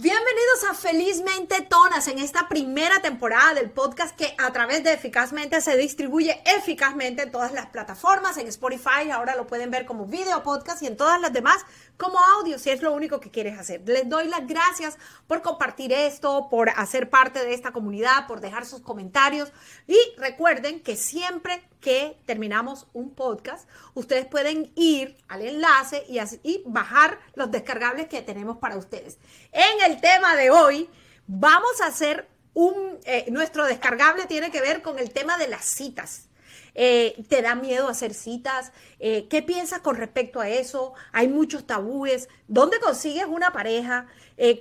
Bienvenidos a Felizmente Tonas en esta primera temporada del podcast que a través de Eficazmente se distribuye eficazmente en todas las plataformas, en Spotify, ahora lo pueden ver como video podcast y en todas las demás como audio, si es lo único que quieres hacer. Les doy las gracias por compartir esto, por hacer parte de esta comunidad, por dejar sus comentarios y recuerden que siempre que terminamos un podcast, ustedes pueden ir al enlace y, bajar los descargables que tenemos para ustedes. En tema de hoy, vamos a hacer un, eh, nuestro descargable tiene que ver con el tema de las citas. Eh, ¿Te da miedo hacer citas? Eh, ¿Qué piensas con respecto a eso? Hay muchos tabúes. ¿Dónde consigues una pareja?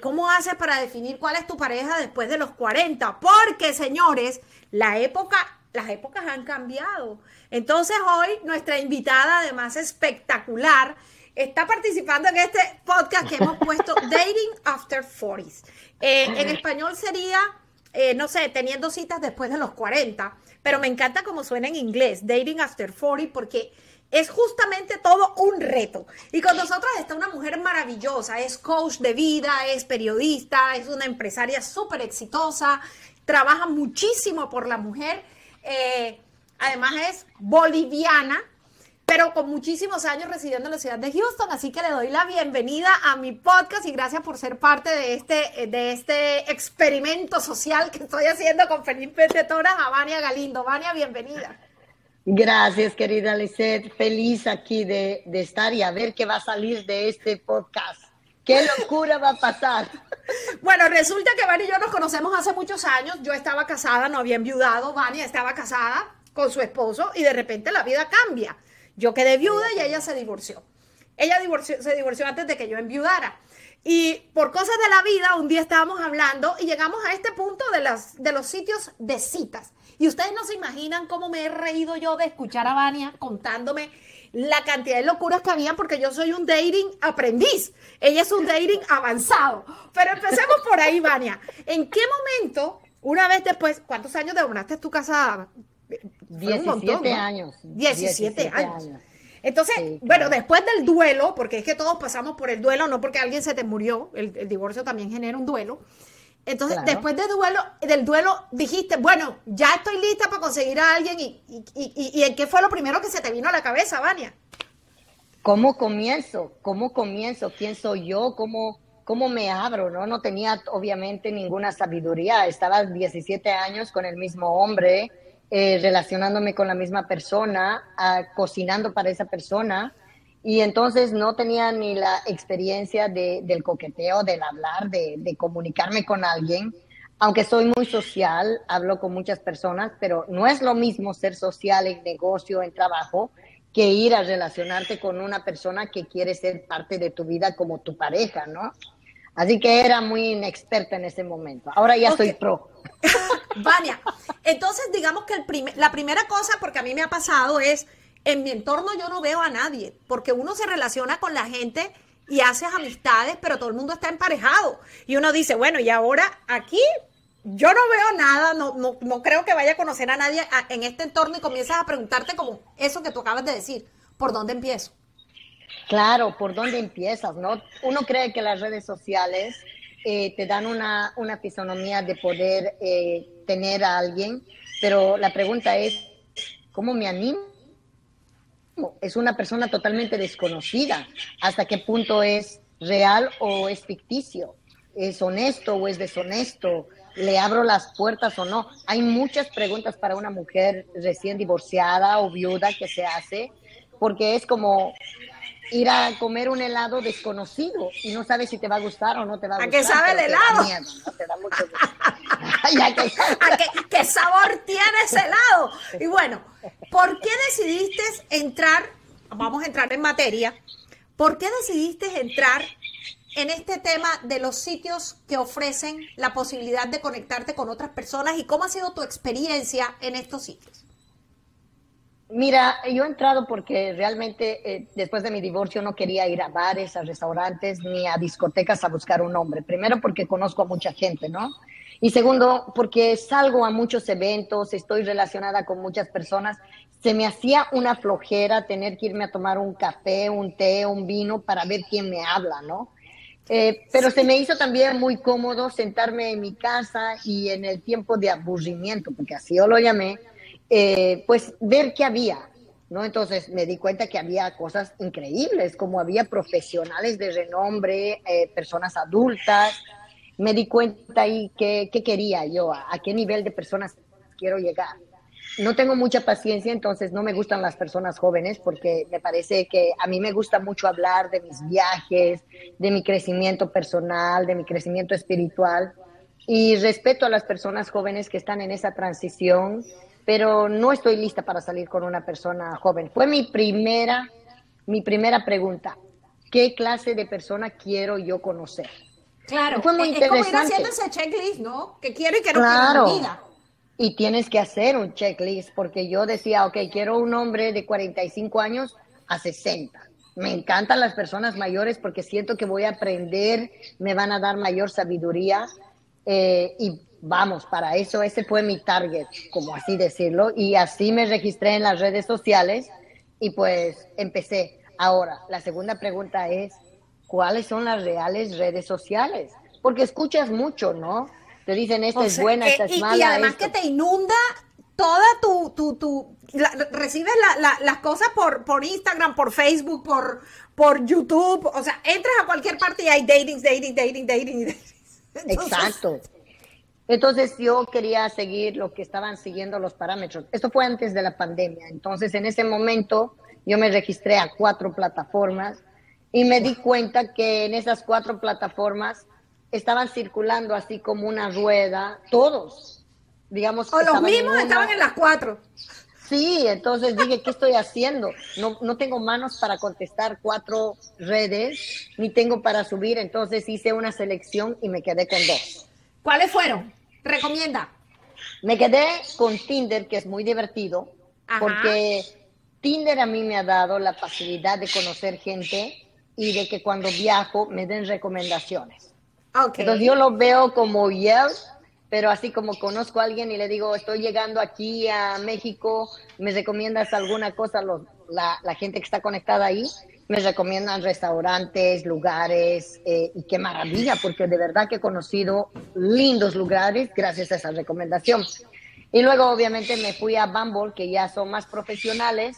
¿Cómo haces para definir cuál es tu pareja después de los 40? Porque, señores, la época, las épocas han cambiado. Entonces hoy nuestra invitada, además espectacular, está participando en este podcast que hemos puesto Dating After 40s. Eh, en español sería, eh, no sé, teniendo citas después de los 40, pero me encanta cómo suena en inglés, Dating After 40, porque es justamente todo un reto. Y con nosotros está una mujer maravillosa, es coach de vida, es periodista, es una empresaria súper exitosa, trabaja muchísimo por la mujer, eh, además es boliviana pero con muchísimos años residiendo en la ciudad de Houston, así que le doy la bienvenida a mi podcast y gracias por ser parte de este, de este experimento social que estoy haciendo con Felipe Tetoras a Vania Galindo. Vania, bienvenida. Gracias, querida Lisette. Feliz aquí de, de estar y a ver qué va a salir de este podcast. ¿Qué locura va a pasar? Bueno, resulta que Vania y yo nos conocemos hace muchos años. Yo estaba casada, no había enviudado. Vania estaba casada con su esposo y de repente la vida cambia. Yo quedé viuda y ella se divorció. Ella se divorció antes de que yo enviudara. Y por cosas de la vida, un día estábamos hablando y llegamos a este punto de, los sitios de citas. Y ustedes no se imaginan cómo me he reído yo de escuchar a Vania contándome la cantidad de locuras que había porque yo soy un dating aprendiz. Ella es un dating avanzado. Pero empecemos por ahí, Vania. ¿En qué momento, una vez después, cuántos años demoraste tu casada? 17 años. 17, años. Entonces, bueno, después del duelo, porque es que todos pasamos por el duelo, no porque alguien se te murió, el, divorcio también genera un duelo. Entonces, después del duelo, del duelo, dijiste, bueno, ya estoy lista para conseguir a alguien. Y, y, en qué fue lo primero que se te vino a la cabeza, Vania? ¿Cómo comienzo? ¿Cómo comienzo? ¿Quién soy yo? ¿Cómo, cómo me abro? ¿no? no tenía, obviamente, ninguna sabiduría. Estaba 17 años con el mismo hombre eh, relacionándome con la misma persona, cocinando para esa persona. Y entonces no tenía ni la experiencia del coqueteo, del hablar, de, comunicarme con alguien. Aunque soy muy social, hablo con muchas personas, pero no es lo mismo ser social en negocio, en trabajo, que ir a relacionarte con una persona que quiere ser parte de tu vida como tu pareja, ¿no? Así que era muy inexperta en ese momento. Ahora ya soy pro. Vania, entonces digamos que el la primera cosa, porque a mí me ha pasado, es en mi entorno yo no veo a nadie, porque uno se relaciona con la gente y haces amistades, pero todo el mundo está emparejado. Y uno dice, bueno, y ahora aquí yo no veo nada, no, no, no creo que vaya a conocer a nadie en este entorno y comienzas a preguntarte como eso que tú acabas de decir, ¿por dónde empiezo? Claro, ¿por dónde empiezas? ¿no? Uno cree que las redes sociales eh, te dan una, una, fisonomía de poder eh, tener a alguien, pero la pregunta es, ¿cómo me animo? Es una persona totalmente desconocida. ¿Hasta qué punto es real o es ficticio? ¿Es honesto o es deshonesto? ¿Le abro las puertas o no? Hay muchas preguntas para una mujer recién divorciada o viuda que se hace, porque es como, ir a comer un helado desconocido y no sabes si te va a gustar o no te va a, gustar. ¿A qué sabe el helado? qué, sabor tiene ese helado? Y bueno, ¿por qué decidiste entrar, vamos a entrar en materia, ¿por qué decidiste entrar en este tema de los sitios que ofrecen la posibilidad de conectarte con otras personas y cómo ha sido tu experiencia en estos sitios? Mira, yo he entrado porque realmente eh, después de mi divorcio no quería ir a bares, a restaurantes ni a discotecas a buscar un hombre. Primero porque conozco a mucha gente, ¿no? Y segundo porque salgo a muchos eventos, estoy relacionada con muchas personas. Se me hacía una flojera tener que irme a tomar un café, un té, un vino para ver quién me habla, ¿no? Eh, pero se me hizo también muy cómodo sentarme en mi casa y en el tiempo de aburrimiento, porque así yo lo llamé, eh, pues ver qué había, ¿no? Entonces me di cuenta que había cosas increíbles, como había profesionales de renombre, eh, personas adultas. Me di cuenta ahí qué, qué quería yo, a, a qué nivel de personas quiero llegar no tengo mucha paciencia, entonces no me gustan las personas jóvenes porque me parece que a mí me gusta mucho hablar de mis viajes, de mi crecimiento personal, de mi crecimiento espiritual y respeto a las personas jóvenes que están en esa transición, pero no estoy lista para salir con una persona joven. Fue mi primera, mi primera pregunta. ¿Qué clase de persona quiero yo conocer? Claro, fue muy interesante. Es como ir haciendo ese checklist, ¿no? Que quiero y que no claro. quiero en mi vida y tienes que hacer un checklist, porque yo decía, ok, quiero un hombre de 45 años a 60. Me encantan las personas mayores porque siento que voy a aprender, me van a dar mayor sabiduría eh, y vamos, para eso ese fue mi target, como así decirlo, y así me registré en las redes sociales y pues empecé. Ahora, la segunda pregunta es, ¿cuáles son las reales redes sociales? Porque escuchas mucho, ¿no? Te dicen, esta es buena, esta es mala. Y además que te inunda toda tu, tu, tu recibes las cosas por, por Instagram, por Facebook, por, por YouTube, o sea, entras a cualquier parte y hay dating, dating, dating, dating. Exacto. Entonces yo quería seguir lo que estaban siguiendo los parámetros. Esto fue antes de la pandemia. Entonces en ese momento yo me registré a cuatro plataformas y me di cuenta que en esas cuatro plataformas estaban circulando así como una rueda, todos, digamos. O los mismos estaban en las cuatro. Sí, entonces dije, ¿qué estoy haciendo? No, no tengo manos para contestar cuatro redes, ni tengo para subir, entonces hice una selección y me quedé con dos. ¿Cuáles fueron? Recomienda. Me quedé con Tinder, que es muy divertido, porque Tinder a mí me ha dado la facilidad de conocer gente y de que cuando viajo me den recomendaciones. Entonces yo lo veo como Yelp, pero así como conozco a alguien y le digo, estoy llegando aquí a México, ¿me recomiendas alguna cosa? la, la, gente que está conectada ahí me recomiendan restaurantes, lugares, eh, y qué maravilla, porque de verdad que he conocido lindos lugares gracias a esa recomendación. Y luego obviamente me fui a Bumble, que ya son más profesionales,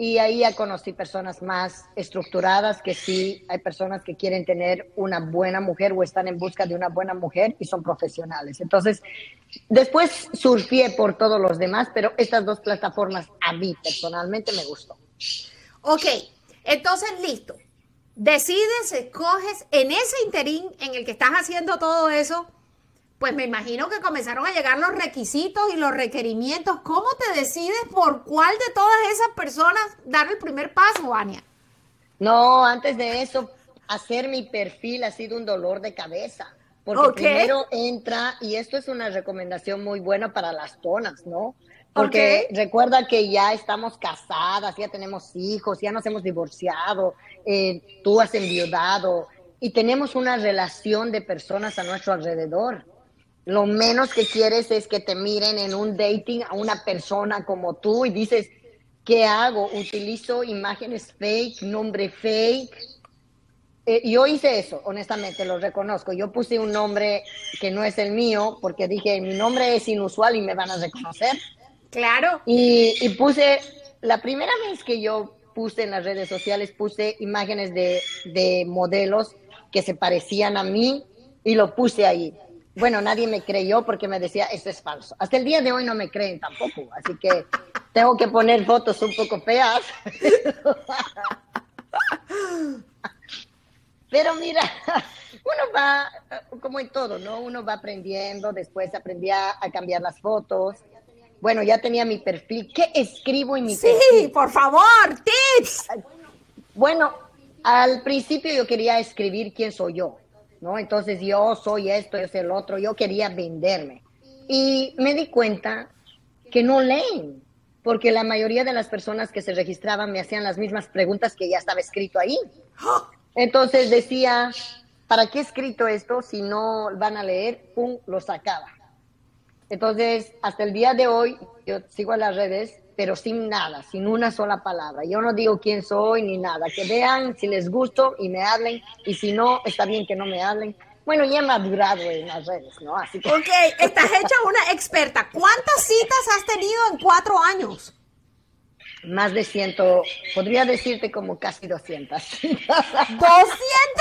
y ahí ya conocí personas más estructuradas, que sí, hay personas que quieren tener una buena mujer o están en busca de una buena mujer y son profesionales. Entonces, después surfié por todos los demás, pero estas dos plataformas a mí personalmente me gustó. Ok, entonces listo. Decides, escoges en ese interín en el que estás haciendo todo eso, pues me imagino que comenzaron a llegar los requisitos y los requerimientos. ¿Cómo te decides por cuál de todas esas personas dar el primer paso, Ania? No, antes de eso, hacer mi perfil ha sido un dolor de cabeza. Porque primero entra, y esto es una recomendación muy buena para las tonas, ¿no? Porque recuerda que ya estamos casadas, ya tenemos hijos, ya nos hemos divorciado, eh, tú has enviudado y tenemos una relación de personas a nuestro alrededor. Lo menos que quieres es que te miren en un dating a una persona como tú y dices, ¿qué hago? Utilizo imágenes fake, nombre fake. Eh, yo hice eso, honestamente, lo reconozco. Yo puse un nombre que no es el mío porque dije, mi nombre es inusual y me van a reconocer. Claro. Y, y puse, la primera vez que yo puse en las redes sociales, puse imágenes de, de modelos que se parecían a mí y lo puse ahí bueno, nadie me creyó porque me decía, esto es falso. Hasta el día de hoy no me creen tampoco, así que tengo que poner fotos un poco feas. Pero mira, uno va, como en todo, ¿no? Uno va aprendiendo, después aprendí a, cambiar las fotos. Bueno, ya tenía mi perfil. ¿Qué escribo en mi sí, perfil? Sí, por favor, tips. Bueno, al principio yo quería escribir quién soy yo. ¿no? Entonces yo soy esto, yo soy el otro, yo quería venderme. Y me di cuenta que no leen, porque la mayoría de las personas que se registraban me hacían las mismas preguntas que ya estaba escrito ahí. Entonces decía, ¿para qué he escrito esto si no van a leer? Pum, lo sacaba. Entonces, hasta el día de hoy, yo sigo en las redes, pero sin nada, sin una sola palabra. Yo no digo quién soy ni nada. Que vean si les gusto y me hablen, y si no, está bien que no me hablen. Bueno, ya he madurado en las redes, ¿no? Así que... Ok, estás hecha una experta. ¿Cuántas citas has tenido en cuatro años? Más de ciento, podría decirte como casi 200 citas. 200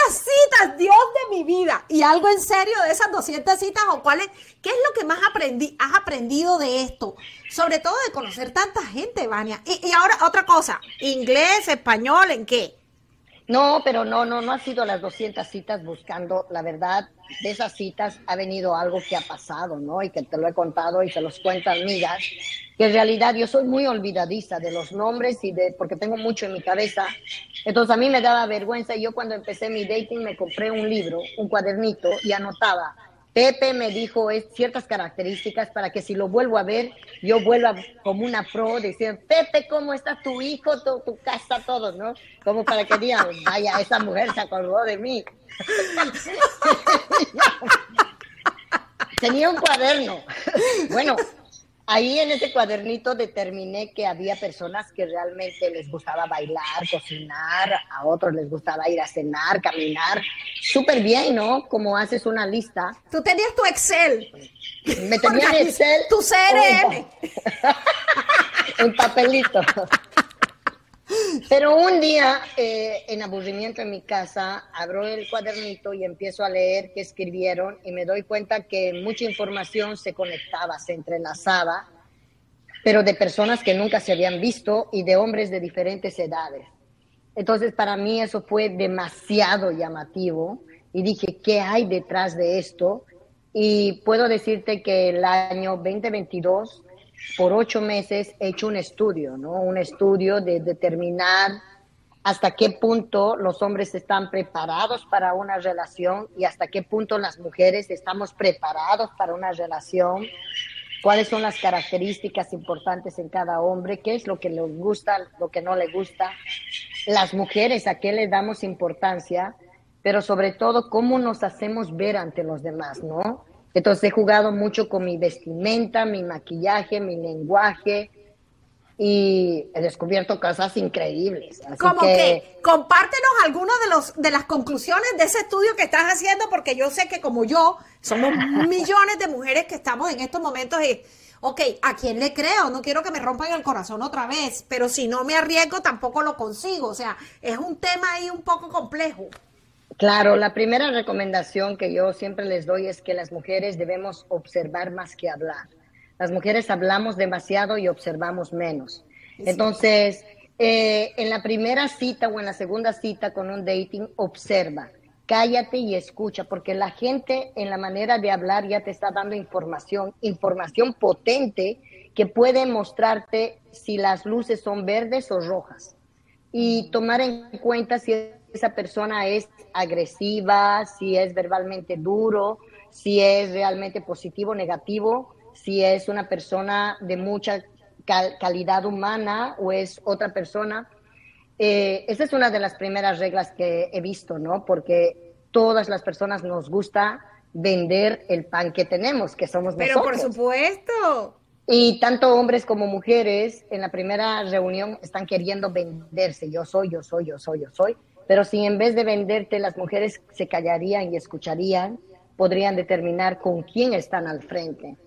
citas, Dios de mi vida. ¿Y algo en serio de esas 200 citas o cuáles? ¿Qué es lo que más aprendí, has aprendido de esto? Sobre todo de conocer tanta gente, Vania. Y, y ahora otra cosa, inglés, español, ¿en qué? No, pero no, no, no ha sido las 200 citas buscando, la verdad, de esas citas ha venido algo que ha pasado, ¿no? Y que te lo he contado y se los cuentan amigas, que en realidad yo soy muy olvidadiza de los nombres y de, porque tengo mucho en mi cabeza. Entonces a mí me daba vergüenza. Yo cuando empecé mi dating me compré un libro, un cuadernito y anotaba Pepe me dijo es, ciertas características para que si lo vuelvo a ver, yo vuelva como una pro, diciendo, Pepe, ¿cómo está tu hijo, tu, tu casa, todo, ¿no? Como para que digan, vaya, esa mujer se acordó de mí. Tenía un cuaderno. Bueno, Ahí en ese cuadernito determiné que había personas que realmente les gustaba bailar, cocinar, a otros les gustaba ir a cenar, caminar. Súper bien, ¿no? Como haces una lista. Tú tenías tu Excel. Me tenía Excel. Tu CRM. un papelito. Pero un día, eh, en aburrimiento en mi casa, abro el cuadernito y empiezo a leer qué escribieron y me doy cuenta que mucha información se conectaba, se entrelazaba, pero de personas que nunca se habían visto y de hombres de diferentes edades. Entonces, para mí eso fue demasiado llamativo y dije, ¿qué hay detrás de esto? Y puedo decirte que el año 2022 por ocho meses he hecho un estudio, ¿no? Un estudio de determinar hasta qué punto los hombres están preparados para una relación y hasta qué punto las mujeres estamos preparados para una relación, cuáles son las características importantes en cada hombre, qué es lo que les gusta, lo que no le gusta, las mujeres a qué le damos importancia, pero sobre todo cómo nos hacemos ver ante los demás, ¿no? Entonces he jugado mucho con mi vestimenta, mi maquillaje, mi lenguaje y he descubierto cosas increíbles. Como que... compártenos algunas de los de las conclusiones de ese estudio que estás haciendo, porque yo sé que como yo somos millones de mujeres que estamos en estos momentos y ok, ¿a quién le creo? No quiero que me rompan el corazón otra vez, pero si no me arriesgo tampoco lo consigo. O sea, es un tema ahí un poco complejo. Claro, la primera recomendación que yo siempre les doy es que las mujeres debemos observar más que hablar. Las mujeres hablamos demasiado y observamos menos. Entonces, eh, en la primera cita o en la segunda cita con un dating, observa, cállate y escucha, porque la gente en la manera de hablar ya te está dando información, información potente que puede mostrarte si las luces son verdes o rojas. Y tomar en cuenta si esa persona es agresiva, si es verbalmente duro, si es realmente positivo o negativo, si es una persona de mucha calidad humana o es otra persona. Eh, esa es una de las primeras reglas que he visto, ¿no? Porque todas las personas nos gusta vender el pan que tenemos, que somos nosotros. Pero por supuesto. Y tanto hombres como mujeres en la primera reunión están queriendo venderse. Yo soy, yo soy, yo soy, yo soy. Pero si en vez de venderte las mujeres se callarían y escucharían, podrían determinar con quién están al frente.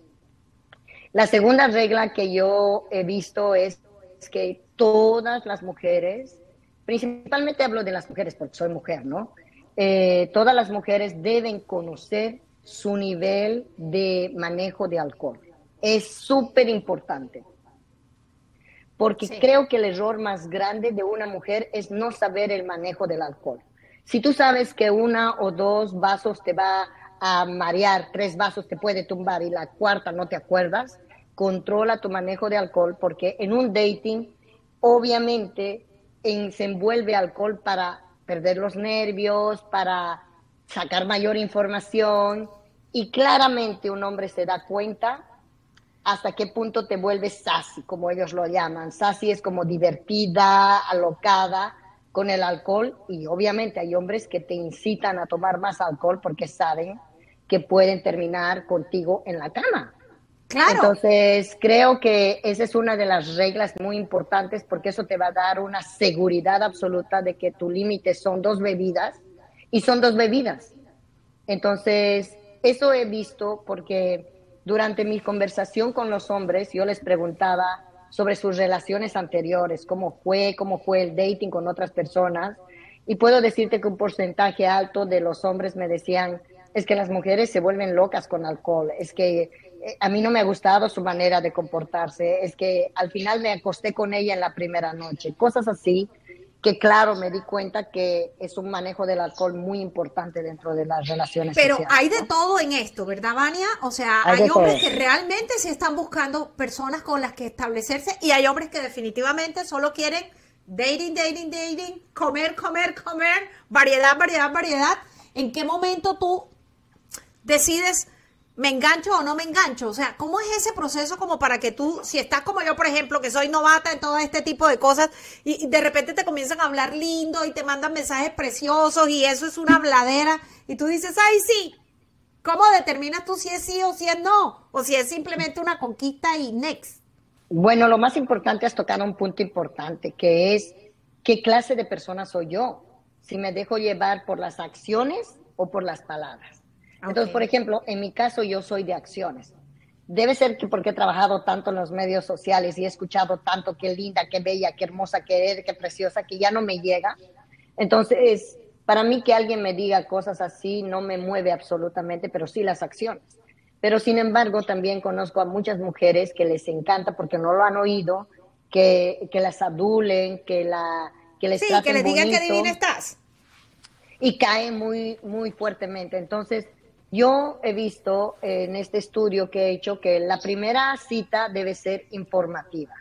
La segunda regla que yo he visto es que todas las mujeres, principalmente hablo de las mujeres porque soy mujer, ¿no? Eh, todas las mujeres deben conocer su nivel de manejo de alcohol. Es súper importante porque creo que el error más grande de una mujer es no saber el manejo del alcohol. Si tú sabes que una o dos vasos te va a marear, tres vasos te puede tumbar y la cuarta no te acuerdas, controla tu manejo de alcohol porque en un dating obviamente se envuelve alcohol para perder los nervios, para sacar mayor información y claramente un hombre se da cuenta hasta qué punto te vuelves sassy, como ellos lo llaman. Sassy es como divertida, alocada con el alcohol y obviamente hay hombres que te incitan a tomar más alcohol porque saben que pueden terminar contigo en la cama. Claro. Entonces, creo que esa es una de las reglas muy importantes porque eso te va a dar una seguridad absoluta de que tu límite son dos bebidas y son dos bebidas. Entonces, eso he visto porque durante mi conversación con los hombres yo les preguntaba sobre sus relaciones anteriores, cómo fue, cómo fue el dating con otras personas. Y puedo decirte que un porcentaje alto de los hombres me decían, es que las mujeres se vuelven locas con alcohol, es que eh, a mí no me ha gustado su manera de comportarse, es que al final me acosté con ella en la primera noche, cosas así que claro, me di cuenta que es un manejo del alcohol muy importante dentro de las relaciones. Pero hay de todo en esto, ¿verdad, Vania? O sea, hay, hombres que realmente se están buscando personas con las que establecerse y hay hombres que definitivamente solo quieren dating, dating, dating, comer, comer, comer, variedad, variedad, variedad. ¿En qué momento tú decides me engancho o no me engancho? O sea, ¿cómo es ese proceso como para que tú, si estás como yo, por ejemplo, que soy novata en todo este tipo de cosas, y, de repente te comienzan a hablar lindo y te mandan mensajes preciosos y eso es una habladera, y tú dices, ay, sí, ¿cómo determinas tú si es sí o si es no? O si es simplemente una conquista y next. Bueno, lo más importante es tocar un punto importante, que es qué clase de persona soy yo, si me dejo llevar por las acciones o por las palabras. Entonces, por ejemplo, en mi caso yo soy de acciones. Debe ser que porque he trabajado tanto en los medios sociales y he escuchado tanto qué linda, qué bella, qué hermosa, qué, qué preciosa, que ya no me llega. Entonces, para mí que alguien me diga cosas así no me mueve absolutamente, pero sí las acciones. Pero sin embargo, también conozco a muchas mujeres que les encanta porque no lo han oído, que, que las adulen, que, la, que les sí, que les digan que divina estás. Y cae muy, muy fuertemente. Entonces, yo he visto en este estudio que he hecho que la primera cita debe ser informativa.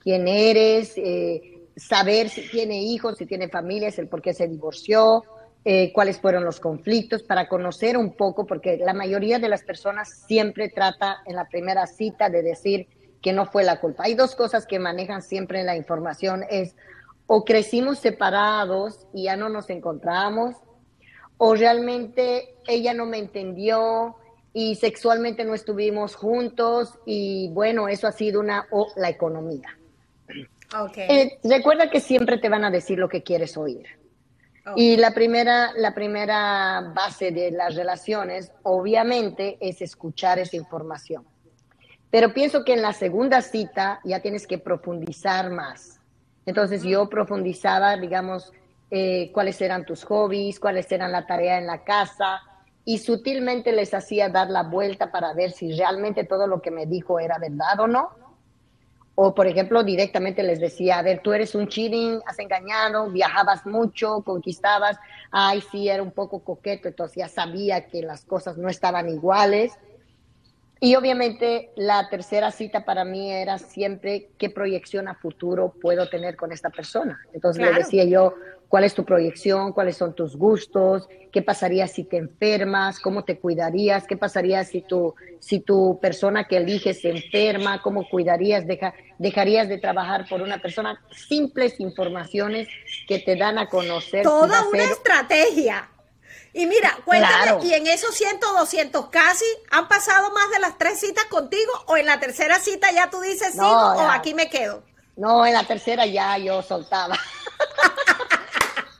¿Quién eres? Eh, saber si tiene hijos, si tiene familias, el por qué se divorció, eh, cuáles fueron los conflictos, para conocer un poco, porque la mayoría de las personas siempre trata en la primera cita de decir que no fue la culpa. Hay dos cosas que manejan siempre en la información, es o crecimos separados y ya no nos encontramos, o realmente ella no me entendió y sexualmente no estuvimos juntos y bueno, eso ha sido una o la economía. Okay. Eh, recuerda que siempre te van a decir lo que quieres oír. Y la primera, la primera base de las relaciones, obviamente, es escuchar esa información. Pero pienso que en la segunda cita ya tienes que profundizar más. Entonces yo profundizaba, digamos, eh, cuáles eran tus hobbies, cuáles eran la tarea en la casa, y sutilmente les hacía dar la vuelta para ver si realmente todo lo que me dijo era verdad o no. O, por ejemplo, directamente les decía, a ver, tú eres un cheating, has engañado, viajabas mucho, conquistabas, ay, sí, era un poco coqueto, entonces ya sabía que las cosas no estaban iguales. Y obviamente la tercera cita para mí era siempre qué proyección a futuro puedo tener con esta persona. Entonces le decía yo, cuál es tu proyección, cuáles son tus gustos, qué pasaría si te enfermas, cómo te cuidarías, qué pasaría si tu, si tu persona que eliges se enferma, cómo cuidarías, dejarías de trabajar por una persona. Simples informaciones que te dan a conocer. Toda una estrategia. Y mira, cuéntame, y en esos 100, 200 casi, ¿han pasado más de las tres citas contigo? ¿O en la tercera cita ya tú dices sí o aquí me quedo? No, en la tercera ya yo soltaba.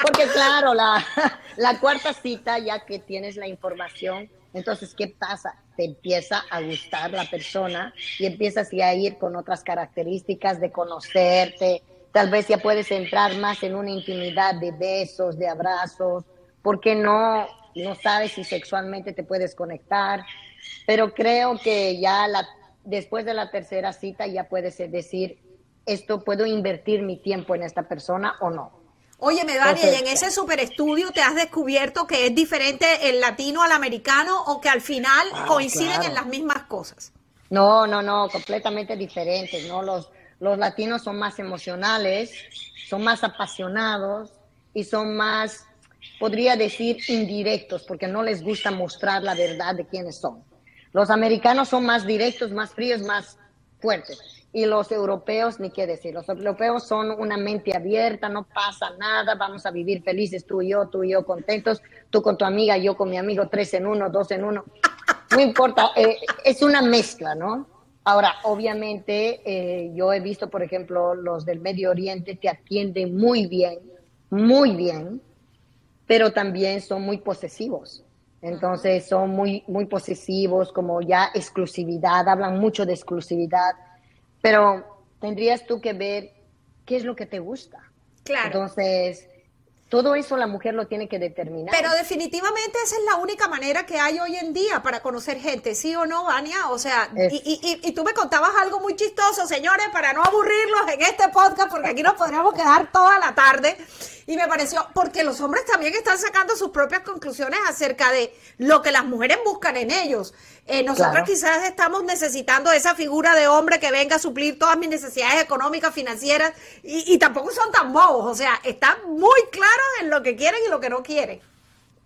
Porque claro, la, cuarta cita, ya que tienes la información, entonces, ¿qué pasa? Te empieza a gustar la persona y empiezas ya a ir con otras características de conocerte. Tal vez ya puedes entrar más en una intimidad de besos, de abrazos, porque no, no sabes si sexualmente te puedes conectar. Pero creo que ya la, después de la tercera cita ya puedes decir, esto puedo invertir mi tiempo en esta persona o no. Oye, Medania, ¿y en ese super estudio te has descubierto que es diferente el latino al americano o que al final ah, coinciden en las mismas cosas? No, no, no, completamente diferentes, ¿no? Los, los latinos son más emocionales, son más apasionados y son más, podría decir, indirectos, porque no les gusta mostrar la verdad de quiénes son. Los americanos son más directos, más fríos, más fuertes y los europeos, ni qué decir, los europeos son una mente abierta, no pasa nada, vamos a vivir felices tú y yo, tú y yo contentos, tú con tu amiga, yo con mi amigo, tres en uno, dos en uno, no importa, eh, es una mezcla, ¿no? Ahora, obviamente, eh, yo he visto, por ejemplo, los del Medio Oriente te atienden muy bien, muy bien, pero también son muy posesivos. Entonces son muy, muy posesivos, como ya exclusividad, hablan mucho de exclusividad, pero tendrías tú que ver qué es lo que te gusta. Claro. Entonces, todo eso la mujer lo tiene que determinar. Pero definitivamente esa es la única manera que hay hoy en día para conocer gente, ¿sí o no, Vania? O sea, y, y, y, tú me contabas algo muy chistoso, señores, para no aburrirlos en este podcast, porque aquí nos podríamos quedar toda la tarde. Y me pareció, porque los hombres también están sacando sus propias conclusiones acerca de lo que las mujeres buscan en ellos. Eh, nosotros quizás estamos necesitando esa figura de hombre que venga a suplir todas mis necesidades económicas, financieras, y, y tampoco son tan bobos, o sea, están muy en lo que quieren y lo que no quieren.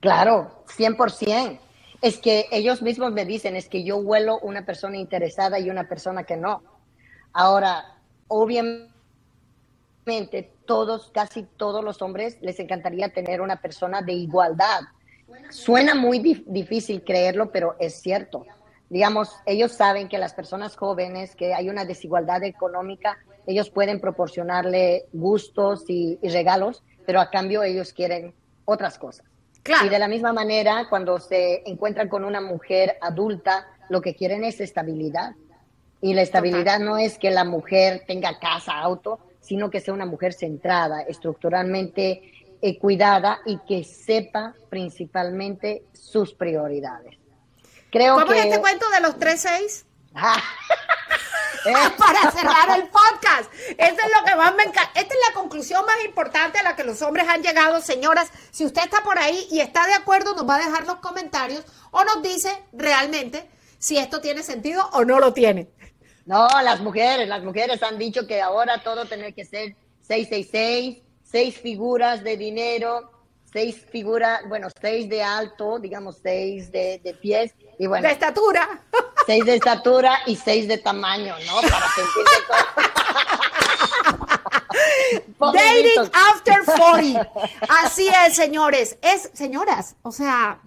Claro, 100%. Es que ellos mismos me dicen, es que yo huelo una persona interesada y una persona que no. Ahora, obviamente, todos, casi todos los hombres les encantaría tener una persona de igualdad. Suena muy difícil creerlo, pero es cierto. Digamos, ellos saben que las personas jóvenes, que hay una desigualdad económica, ellos pueden proporcionarle gustos y, regalos, pero a cambio ellos quieren otras cosas. Y de la misma manera, cuando se encuentran con una mujer adulta, lo que quieren es estabilidad. Y la estabilidad no es que la mujer tenga casa, auto, sino que sea una mujer centrada, estructuralmente eh, cuidada y que sepa principalmente sus prioridades. Creo ¿Cómo que... es este cuento de los 3-6? Para cerrar el podcast. Esto es lo que más me encanta. Esta es la conclusión más importante a la que los hombres han llegado, señoras. Si usted está por ahí y está de acuerdo, nos va a dejar los comentarios o nos dice realmente si esto tiene sentido o no lo tiene. No, las mujeres, las mujeres han dicho que ahora todo tiene que ser 666, seis figuras de dinero, seis figuras, bueno, seis de alto, digamos seis de, de pies y bueno. De estatura. Seis de estatura y seis de tamaño, ¿no? Para sentirse Dating after 40. Así es, señores. Es, señoras, o sea,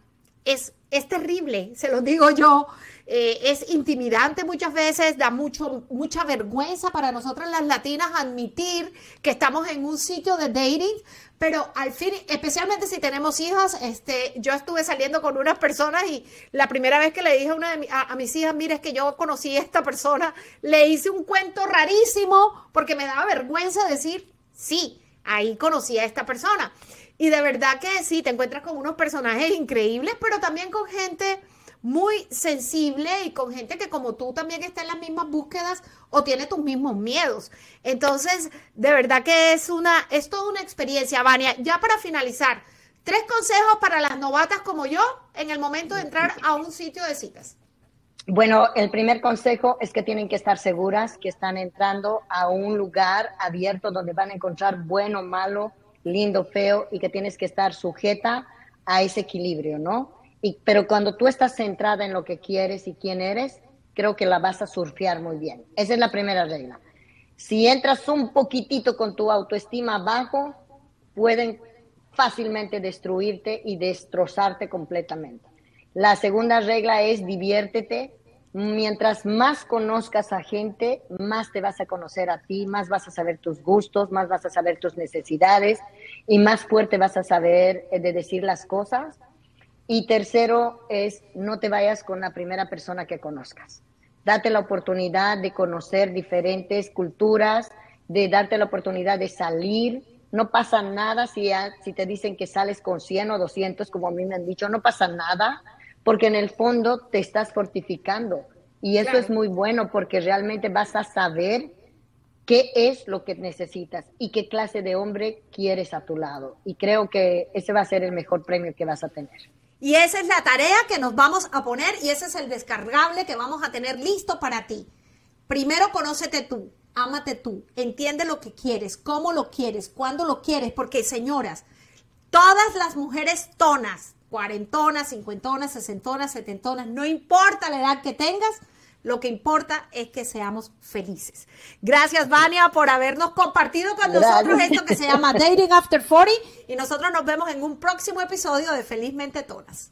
es, es terrible, se lo digo yo. Eh, es intimidante muchas veces, da mucho, mucha vergüenza para nosotras las latinas admitir que estamos en un sitio de dating, pero al fin, especialmente si tenemos hijas, este, yo estuve saliendo con unas personas y la primera vez que le dije a una de a, mis hijas, mire, es que yo conocí a esta persona, le hice un cuento rarísimo porque me daba vergüenza decir, sí, ahí conocí a esta persona. Y de verdad que sí, te encuentras con unos personajes increíbles, pero también con gente muy sensible y con gente que como tú también está en las mismas búsquedas o tiene tus mismos miedos. Entonces, de verdad que es una, es toda una experiencia, Vania. Ya para finalizar, tres consejos para las novatas como yo en el momento de entrar a un sitio de citas. Bueno, el primer consejo es que tienen que estar seguras que están entrando a un lugar abierto donde van a encontrar bueno, malo, lindo, feo y que tienes que estar sujeta a ese equilibrio, ¿no? Pero cuando tú estás centrada en lo que quieres y quién eres, creo que la vas a surfear muy bien. Esa es la primera regla. Si entras un poquitito con tu autoestima bajo, pueden fácilmente destruirte y destrozarte completamente. La segunda regla es diviértete. Mientras más conozcas a gente, más te vas a conocer a ti, más vas a saber tus gustos, más vas a saber tus necesidades y más fuerte vas a saber eh, de decir las cosas y tercero es, no te vayas con la primera persona que conozcas. Date la oportunidad de conocer diferentes culturas, de darte la oportunidad de salir. No pasa nada si, si te dicen que sales con 100 o 200, como a mí me han dicho, no pasa nada, porque en el fondo te estás fortificando. Y eso es muy bueno porque realmente vas a saber qué es lo que necesitas y qué clase de hombre quieres a tu lado. Y creo que ese va a ser el mejor premio que vas a tener. Y esa es la tarea que nos vamos a poner y ese es el descargable que vamos a tener listo para ti. Primero conócete tú, ámate tú, entiende lo que quieres, cómo lo quieres, cuándo lo quieres, porque señoras, todas las mujeres tonas, cuarentonas, cincuentonas, sesentonas, setentonas, no importa la edad que tengas, lo que importa es que seamos felices. Gracias, Vania, por habernos compartido con nosotros esto que se llama Dating After 40 y nosotros nos vemos en un próximo episodio de Felizmente Tonas.